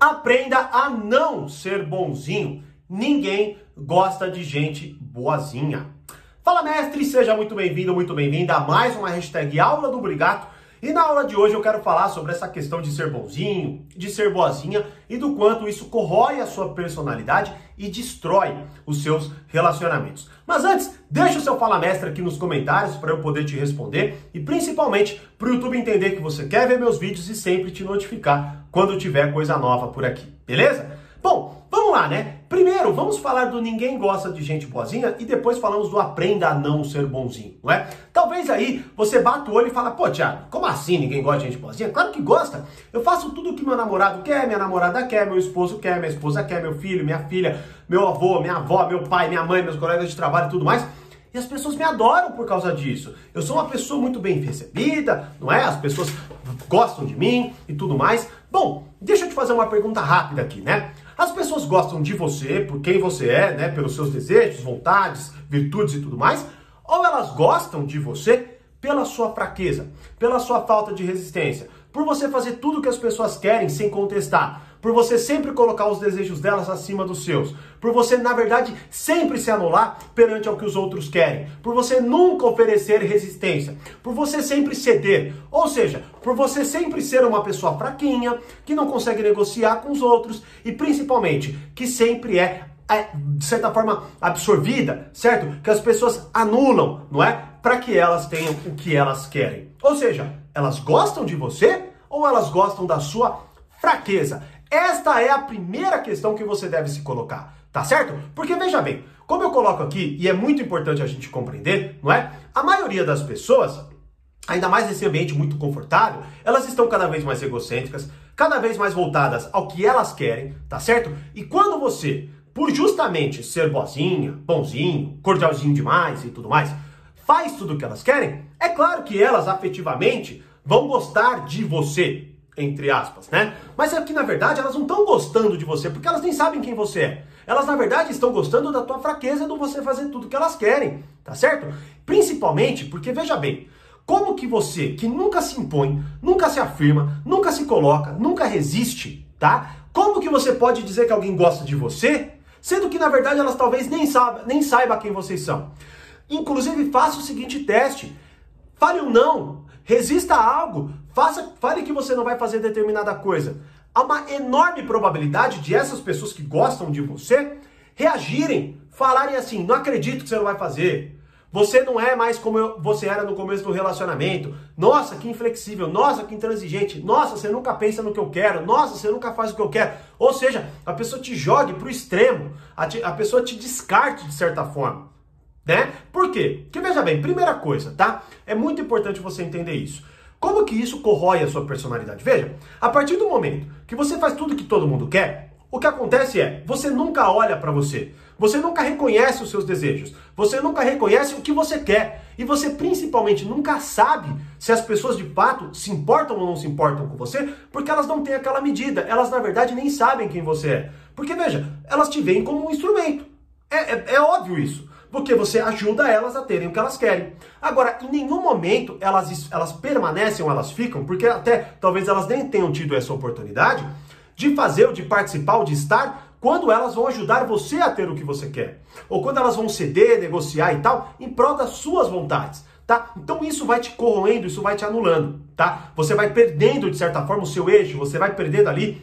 Aprenda a não ser bonzinho. Ninguém gosta de gente boazinha. Fala mestre, seja muito bem-vindo, muito bem-vinda a mais uma hashtag Aula do Brigato. E na aula de hoje eu quero falar sobre essa questão de ser bonzinho, de ser boazinha e do quanto isso corrói a sua personalidade e destrói os seus relacionamentos. Mas antes, deixa o seu Fala Mestre aqui nos comentários para eu poder te responder e principalmente para o YouTube entender que você quer ver meus vídeos e sempre te notificar quando tiver coisa nova por aqui, beleza? Bom, vamos lá, né? Primeiro, vamos falar do ninguém gosta de gente boazinha e depois falamos do aprenda a não ser bonzinho, não é? Talvez aí você bata o olho e fala, pô, Thiago, como assim ninguém gosta de gente boazinha? Claro que gosta. Eu faço tudo o que meu namorado quer, minha namorada quer, meu esposo quer, minha esposa quer, meu filho, minha filha, meu avô, minha avó, meu pai, minha mãe, meus colegas de trabalho e tudo mais. E as pessoas me adoram por causa disso. Eu sou uma pessoa muito bem recebida, não é? As pessoas gostam de mim e tudo mais. Bom, deixa eu te fazer uma pergunta rápida aqui, né? As pessoas gostam de você por quem você é, né? Pelos seus desejos, vontades, virtudes e tudo mais, ou elas gostam de você pela sua fraqueza, pela sua falta de resistência, por você fazer tudo o que as pessoas querem sem contestar, por você sempre colocar os desejos delas acima dos seus, por você, na verdade, sempre se anular perante ao que os outros querem, por você nunca oferecer resistência, por você sempre ceder, ou seja, por você sempre ser uma pessoa fraquinha, que não consegue negociar com os outros e principalmente que sempre é, é de certa forma absorvida, certo? Que as pessoas anulam, não é? Para que elas tenham o que elas querem. Ou seja, elas gostam de você ou elas gostam da sua fraqueza? Esta é a primeira questão que você deve se colocar, tá certo? Porque veja bem, como eu coloco aqui, e é muito importante a gente compreender, não é? A maioria das pessoas, ainda mais nesse ambiente muito confortável, elas estão cada vez mais egocêntricas, cada vez mais voltadas ao que elas querem, tá certo? E quando você, por justamente ser boazinha, bonzinho, cordialzinho demais e tudo mais, faz tudo o que elas querem, é claro que elas afetivamente vão gostar de você, entre aspas, né? Mas é que na verdade elas não estão gostando de você porque elas nem sabem quem você é. Elas na verdade estão gostando da tua fraqueza do você fazer tudo que elas querem, tá certo? Principalmente porque veja bem, como que você, que nunca se impõe, nunca se afirma, nunca se coloca, nunca resiste, tá? Como que você pode dizer que alguém gosta de você, sendo que na verdade elas talvez nem saiba, nem saiba quem vocês são? Inclusive faça o seguinte teste. Fale um não, resista a algo, faça, fale que você não vai fazer determinada coisa. Há uma enorme probabilidade de essas pessoas que gostam de você reagirem, falarem assim: não acredito que você não vai fazer. Você não é mais como eu, você era no começo do relacionamento. Nossa, que inflexível. Nossa, que intransigente. Nossa, você nunca pensa no que eu quero. Nossa, você nunca faz o que eu quero. Ou seja, a pessoa te jogue para o extremo. A, te, a pessoa te descarte de certa forma. Né? Por quê? Porque veja bem, primeira coisa, tá? É muito importante você entender isso. Como que isso corrói a sua personalidade? Veja, a partir do momento que você faz tudo que todo mundo quer, o que acontece é, você nunca olha para você. Você nunca reconhece os seus desejos. Você nunca reconhece o que você quer. E você principalmente nunca sabe se as pessoas de fato se importam ou não se importam com você, porque elas não têm aquela medida. Elas na verdade nem sabem quem você é. Porque veja, elas te veem como um instrumento. É, é, é óbvio isso porque você ajuda elas a terem o que elas querem. Agora, em nenhum momento elas, elas permanecem ou elas ficam, porque até talvez elas nem tenham tido essa oportunidade de fazer ou de participar ou de estar quando elas vão ajudar você a ter o que você quer. Ou quando elas vão ceder, negociar e tal, em prol das suas vontades. Tá? Então isso vai te corroendo, isso vai te anulando, tá? Você vai perdendo de certa forma o seu eixo, você vai perdendo ali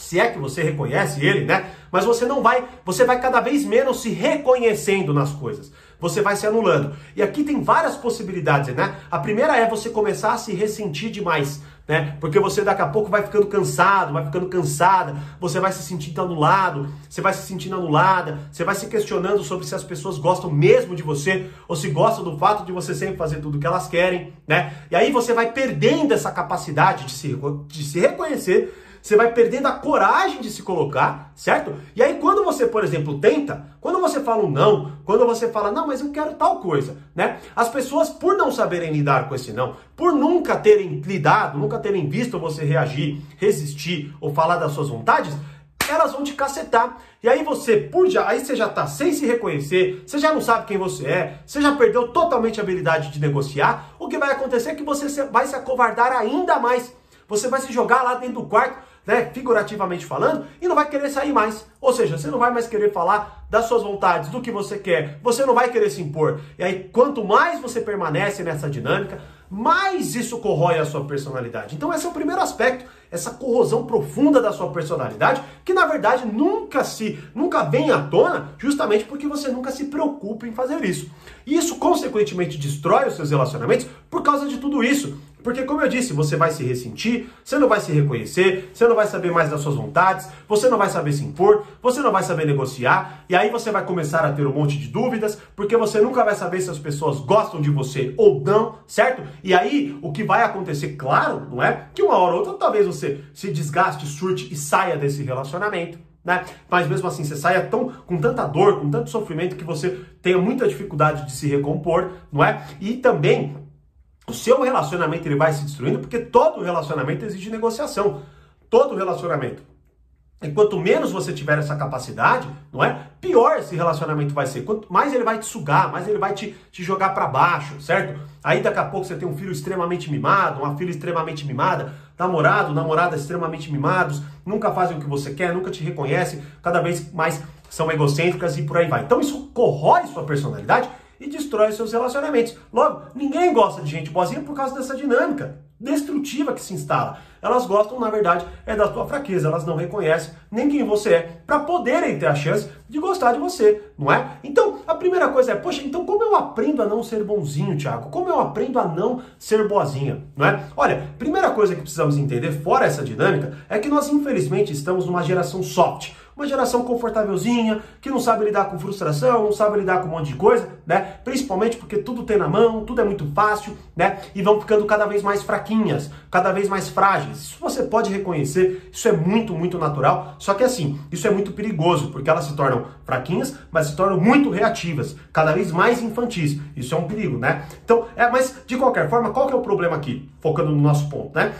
se é que você reconhece ele, né? Mas você não vai, você vai cada vez menos se reconhecendo nas coisas. Você vai se anulando. E aqui tem várias possibilidades, né? A primeira é você começar a se ressentir demais, né? Porque você daqui a pouco vai ficando cansado, vai ficando cansada, você vai se sentindo anulado, você vai se sentindo anulada, você vai se questionando sobre se as pessoas gostam mesmo de você ou se gostam do fato de você sempre fazer tudo o que elas querem, né? E aí você vai perdendo essa capacidade de se, de se reconhecer você vai perdendo a coragem de se colocar, certo? E aí quando você, por exemplo, tenta, quando você fala um não, quando você fala, não, mas eu quero tal coisa, né? As pessoas, por não saberem lidar com esse não, por nunca terem lidado, nunca terem visto você reagir, resistir ou falar das suas vontades, elas vão te cacetar. E aí você, por já, aí você já tá sem se reconhecer, você já não sabe quem você é, você já perdeu totalmente a habilidade de negociar. O que vai acontecer é que você vai se acovardar ainda mais. Você vai se jogar lá dentro do quarto né, figurativamente falando, e não vai querer sair mais. Ou seja, você não vai mais querer falar das suas vontades, do que você quer, você não vai querer se impor. E aí, quanto mais você permanece nessa dinâmica, mais isso corrói a sua personalidade. Então, esse é o primeiro aspecto, essa corrosão profunda da sua personalidade, que na verdade nunca se, nunca vem à tona, justamente porque você nunca se preocupa em fazer isso. E isso consequentemente destrói os seus relacionamentos por causa de tudo isso. Porque, como eu disse, você vai se ressentir, você não vai se reconhecer, você não vai saber mais das suas vontades, você não vai saber se impor, você não vai saber negociar, e aí você vai começar a ter um monte de dúvidas, porque você nunca vai saber se as pessoas gostam de você ou não, certo? E aí o que vai acontecer, claro, não é? Que uma hora ou outra talvez você se desgaste, surte e saia desse relacionamento. Né? Mas mesmo assim, você saia tão, com tanta dor, com tanto sofrimento, que você tenha muita dificuldade de se recompor, não é? E também o seu relacionamento ele vai se destruindo porque todo relacionamento exige negociação. Todo relacionamento. E quanto menos você tiver essa capacidade, não é? Pior esse relacionamento vai ser. Quanto mais ele vai te sugar, mais ele vai te, te jogar para baixo, certo? Aí daqui a pouco você tem um filho extremamente mimado, uma filha extremamente mimada, namorado, namorada extremamente mimados, nunca fazem o que você quer, nunca te reconhecem, cada vez mais são egocêntricas e por aí vai. Então isso corrói sua personalidade e destrói seus relacionamentos. Logo, ninguém gosta de gente boazinha por causa dessa dinâmica destrutiva que se instala. Elas gostam, na verdade, é da tua fraqueza, elas não reconhecem nem quem você é, para poderem ter a chance de gostar de você, não é? Então, a primeira coisa é, poxa, então como eu aprendo a não ser bonzinho, Tiago? Como eu aprendo a não ser boazinha, não é? Olha, primeira coisa que precisamos entender, fora essa dinâmica, é que nós, infelizmente, estamos numa geração soft uma geração confortávelzinha, que não sabe lidar com frustração, não sabe lidar com um monte de coisa, né? Principalmente porque tudo tem na mão, tudo é muito fácil, né? E vão ficando cada vez mais fraquinhas, cada vez mais frágeis. Isso você pode reconhecer, isso é muito, muito natural. Só que assim, isso é muito perigoso, porque elas se tornam fraquinhas, mas se tornam muito reativas, cada vez mais infantis. Isso é um perigo, né? Então, é, mas de qualquer forma, qual que é o problema aqui? Focando no nosso ponto, né?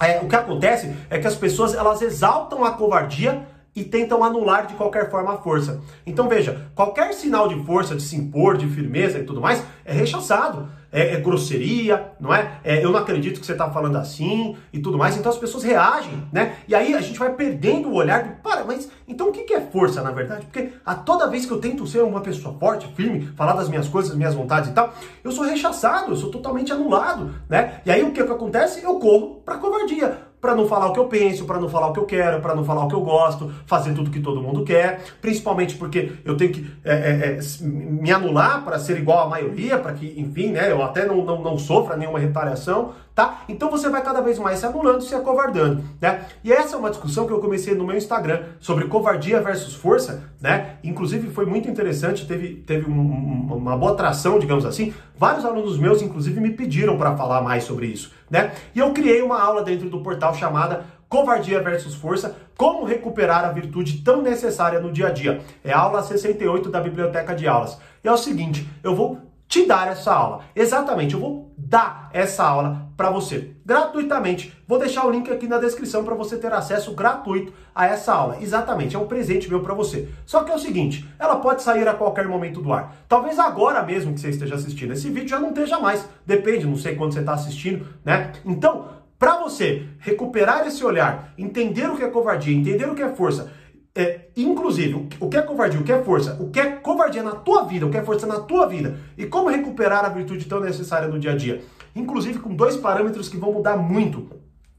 É, o que acontece é que as pessoas elas exaltam a covardia e tentam anular de qualquer forma a força. Então veja, qualquer sinal de força, de se impor, de firmeza e tudo mais, é rechaçado. É, é grosseria, não é? é? Eu não acredito que você está falando assim e tudo mais. Então as pessoas reagem, né? E aí a gente vai perdendo o olhar de, para, mas então o que é força na verdade? Porque a toda vez que eu tento ser uma pessoa forte, firme, falar das minhas coisas, minhas vontades e tal, eu sou rechaçado, eu sou totalmente anulado, né? E aí o que, que acontece? Eu corro para covardia para não falar o que eu penso, para não falar o que eu quero, para não falar o que eu gosto, fazer tudo que todo mundo quer, principalmente porque eu tenho que é, é, é me anular para ser igual à maioria, para que, enfim, né, eu até não, não, não sofra nenhuma retaliação, tá? Então você vai cada vez mais se anulando, se acovardando, né? E essa é uma discussão que eu comecei no meu Instagram sobre covardia versus força, né? Inclusive foi muito interessante, teve, teve um, uma boa atração, digamos assim. Vários alunos meus, inclusive, me pediram para falar mais sobre isso, né? E eu criei uma aula dentro do portal chamada Covardia versus Força, como recuperar a virtude tão necessária no dia a dia. É a aula 68 da Biblioteca de Aulas. E é o seguinte, eu vou te dar essa aula. Exatamente, eu vou dar essa aula para você gratuitamente. Vou deixar o link aqui na descrição para você ter acesso gratuito a essa aula. Exatamente, é um presente meu para você. Só que é o seguinte, ela pode sair a qualquer momento do ar. Talvez agora mesmo que você esteja assistindo esse vídeo já não esteja mais. Depende, não sei quando você está assistindo, né? Então, para você recuperar esse olhar, entender o que é covardia, entender o que é força, é, inclusive, o que é covardia, o que é força, o que é covardia na tua vida, o que é força na tua vida e como recuperar a virtude tão necessária no dia a dia. Inclusive com dois parâmetros que vão mudar muito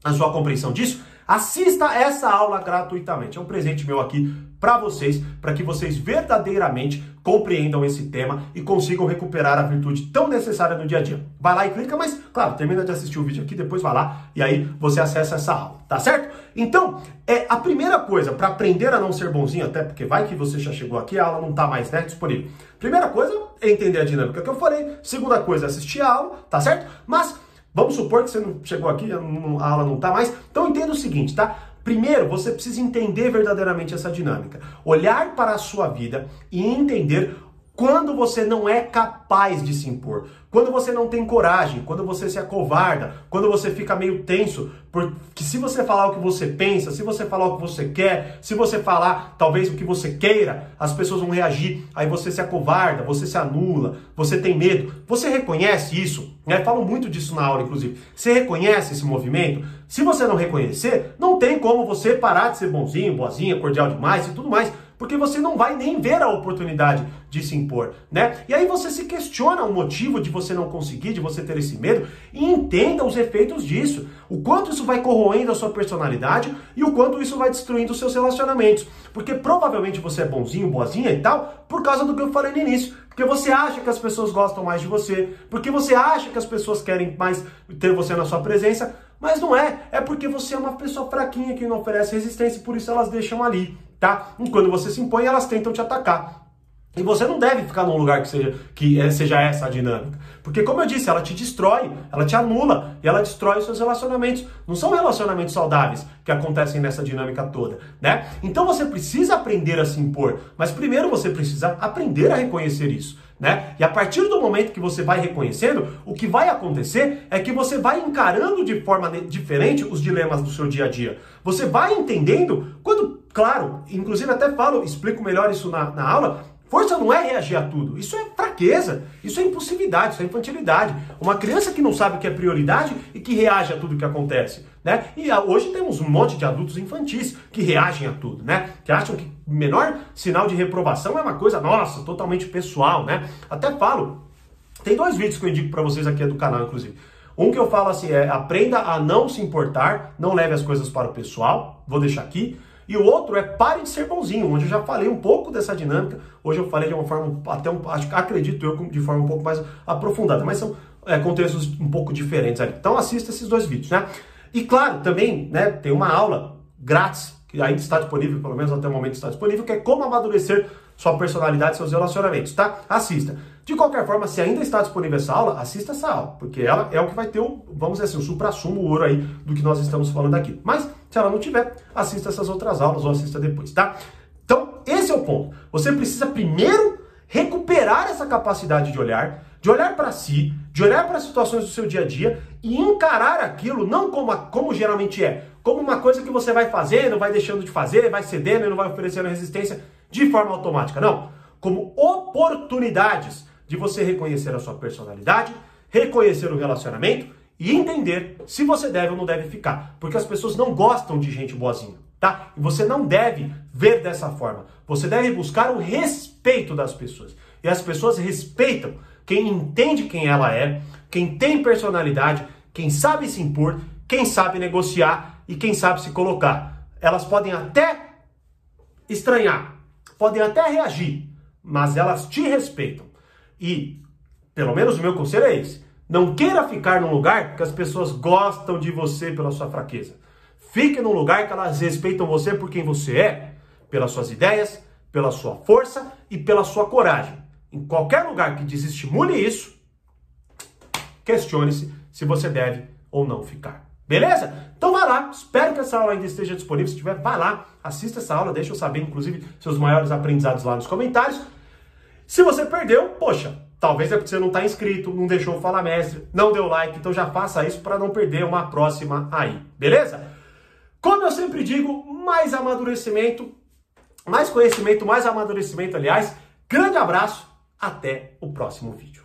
a sua compreensão disso. Assista essa aula gratuitamente. É um presente meu aqui para vocês, para que vocês verdadeiramente compreendam esse tema e consigam recuperar a virtude tão necessária no dia a dia. Vai lá e clica, mas claro, termina de assistir o vídeo aqui, depois vai lá e aí você acessa essa aula, tá certo? Então, é a primeira coisa para aprender a não ser bonzinho, até porque vai que você já chegou aqui, a aula não tá mais né, disponível. Primeira coisa é entender a dinâmica que eu falei. Segunda coisa é assistir a aula, tá certo? Mas vamos supor que você não chegou aqui, a aula não tá mais. Então entenda o seguinte, tá? Primeiro, você precisa entender verdadeiramente essa dinâmica. Olhar para a sua vida e entender quando você não é capaz de se impor, quando você não tem coragem, quando você se acovarda, quando você fica meio tenso, porque se você falar o que você pensa, se você falar o que você quer, se você falar talvez o que você queira, as pessoas vão reagir, aí você se acovarda, você se anula, você tem medo. Você reconhece isso? Né? Falo muito disso na aula, inclusive. Você reconhece esse movimento? Se você não reconhecer, não tem como você parar de ser bonzinho, boazinha, cordial demais e tudo mais porque você não vai nem ver a oportunidade de se impor, né? E aí você se questiona o motivo de você não conseguir, de você ter esse medo e entenda os efeitos disso, o quanto isso vai corroendo a sua personalidade e o quanto isso vai destruindo os seus relacionamentos, porque provavelmente você é bonzinho, boazinha e tal, por causa do que eu falei no início, porque você acha que as pessoas gostam mais de você, porque você acha que as pessoas querem mais ter você na sua presença, mas não é, é porque você é uma pessoa fraquinha que não oferece resistência e por isso elas deixam ali tá? E quando você se impõe, elas tentam te atacar. E você não deve ficar num lugar que seja, que é, seja essa a dinâmica. Porque, como eu disse, ela te destrói, ela te anula e ela destrói os seus relacionamentos. Não são relacionamentos saudáveis que acontecem nessa dinâmica toda, né? Então você precisa aprender a se impor, mas primeiro você precisa aprender a reconhecer isso. Né? E a partir do momento que você vai reconhecendo, o que vai acontecer é que você vai encarando de forma diferente os dilemas do seu dia a dia. Você vai entendendo quando Claro, inclusive até falo, explico melhor isso na, na aula. Força não é reagir a tudo, isso é fraqueza, isso é impulsividade, isso é infantilidade. Uma criança que não sabe o que é prioridade e que reage a tudo que acontece, né? E ah, hoje temos um monte de adultos infantis que reagem a tudo, né? Que acham que o menor sinal de reprovação é uma coisa, nossa, totalmente pessoal, né? Até falo, tem dois vídeos que eu indico para vocês aqui do canal, inclusive. Um que eu falo assim é aprenda a não se importar, não leve as coisas para o pessoal, vou deixar aqui. E o outro é pare de ser bonzinho, onde eu já falei um pouco dessa dinâmica. Hoje eu falei de uma forma, até um, acredito eu, de forma um pouco mais aprofundada, mas são é, contextos um pouco diferentes ali. Então assista esses dois vídeos, né? E claro, também né, tem uma aula grátis, que ainda está disponível, pelo menos até o momento está disponível, que é como amadurecer sua personalidade seus relacionamentos, tá? Assista. De qualquer forma, se ainda está disponível essa aula, assista essa aula, porque ela é o que vai ter o, vamos dizer assim, o supra-sumo, o ouro aí do que nós estamos falando aqui. Mas, se ela não tiver, assista essas outras aulas ou assista depois, tá? Então, esse é o ponto. Você precisa primeiro recuperar essa capacidade de olhar, de olhar para si, de olhar para as situações do seu dia a dia e encarar aquilo não como, como geralmente é, como uma coisa que você vai fazendo, vai deixando de fazer, vai cedendo e não vai oferecendo resistência de forma automática. Não, como oportunidades de você reconhecer a sua personalidade, reconhecer o relacionamento e entender se você deve ou não deve ficar. Porque as pessoas não gostam de gente boazinha, tá? E você não deve ver dessa forma. Você deve buscar o respeito das pessoas. E as pessoas respeitam quem entende quem ela é, quem tem personalidade, quem sabe se impor, quem sabe negociar e quem sabe se colocar. Elas podem até estranhar, podem até reagir, mas elas te respeitam. E, pelo menos o meu conselho é esse: não queira ficar num lugar que as pessoas gostam de você pela sua fraqueza. Fique num lugar que elas respeitam você por quem você é, pelas suas ideias, pela sua força e pela sua coragem. Em qualquer lugar que desestimule isso, questione-se se você deve ou não ficar. Beleza? Então vai lá, espero que essa aula ainda esteja disponível. Se tiver, vai lá, assista essa aula, deixa eu saber, inclusive, seus maiores aprendizados lá nos comentários. Se você perdeu, poxa, talvez é porque você não está inscrito, não deixou o Fala Mestre, não deu like, então já faça isso para não perder uma próxima aí, beleza? Como eu sempre digo, mais amadurecimento, mais conhecimento, mais amadurecimento, aliás. Grande abraço, até o próximo vídeo.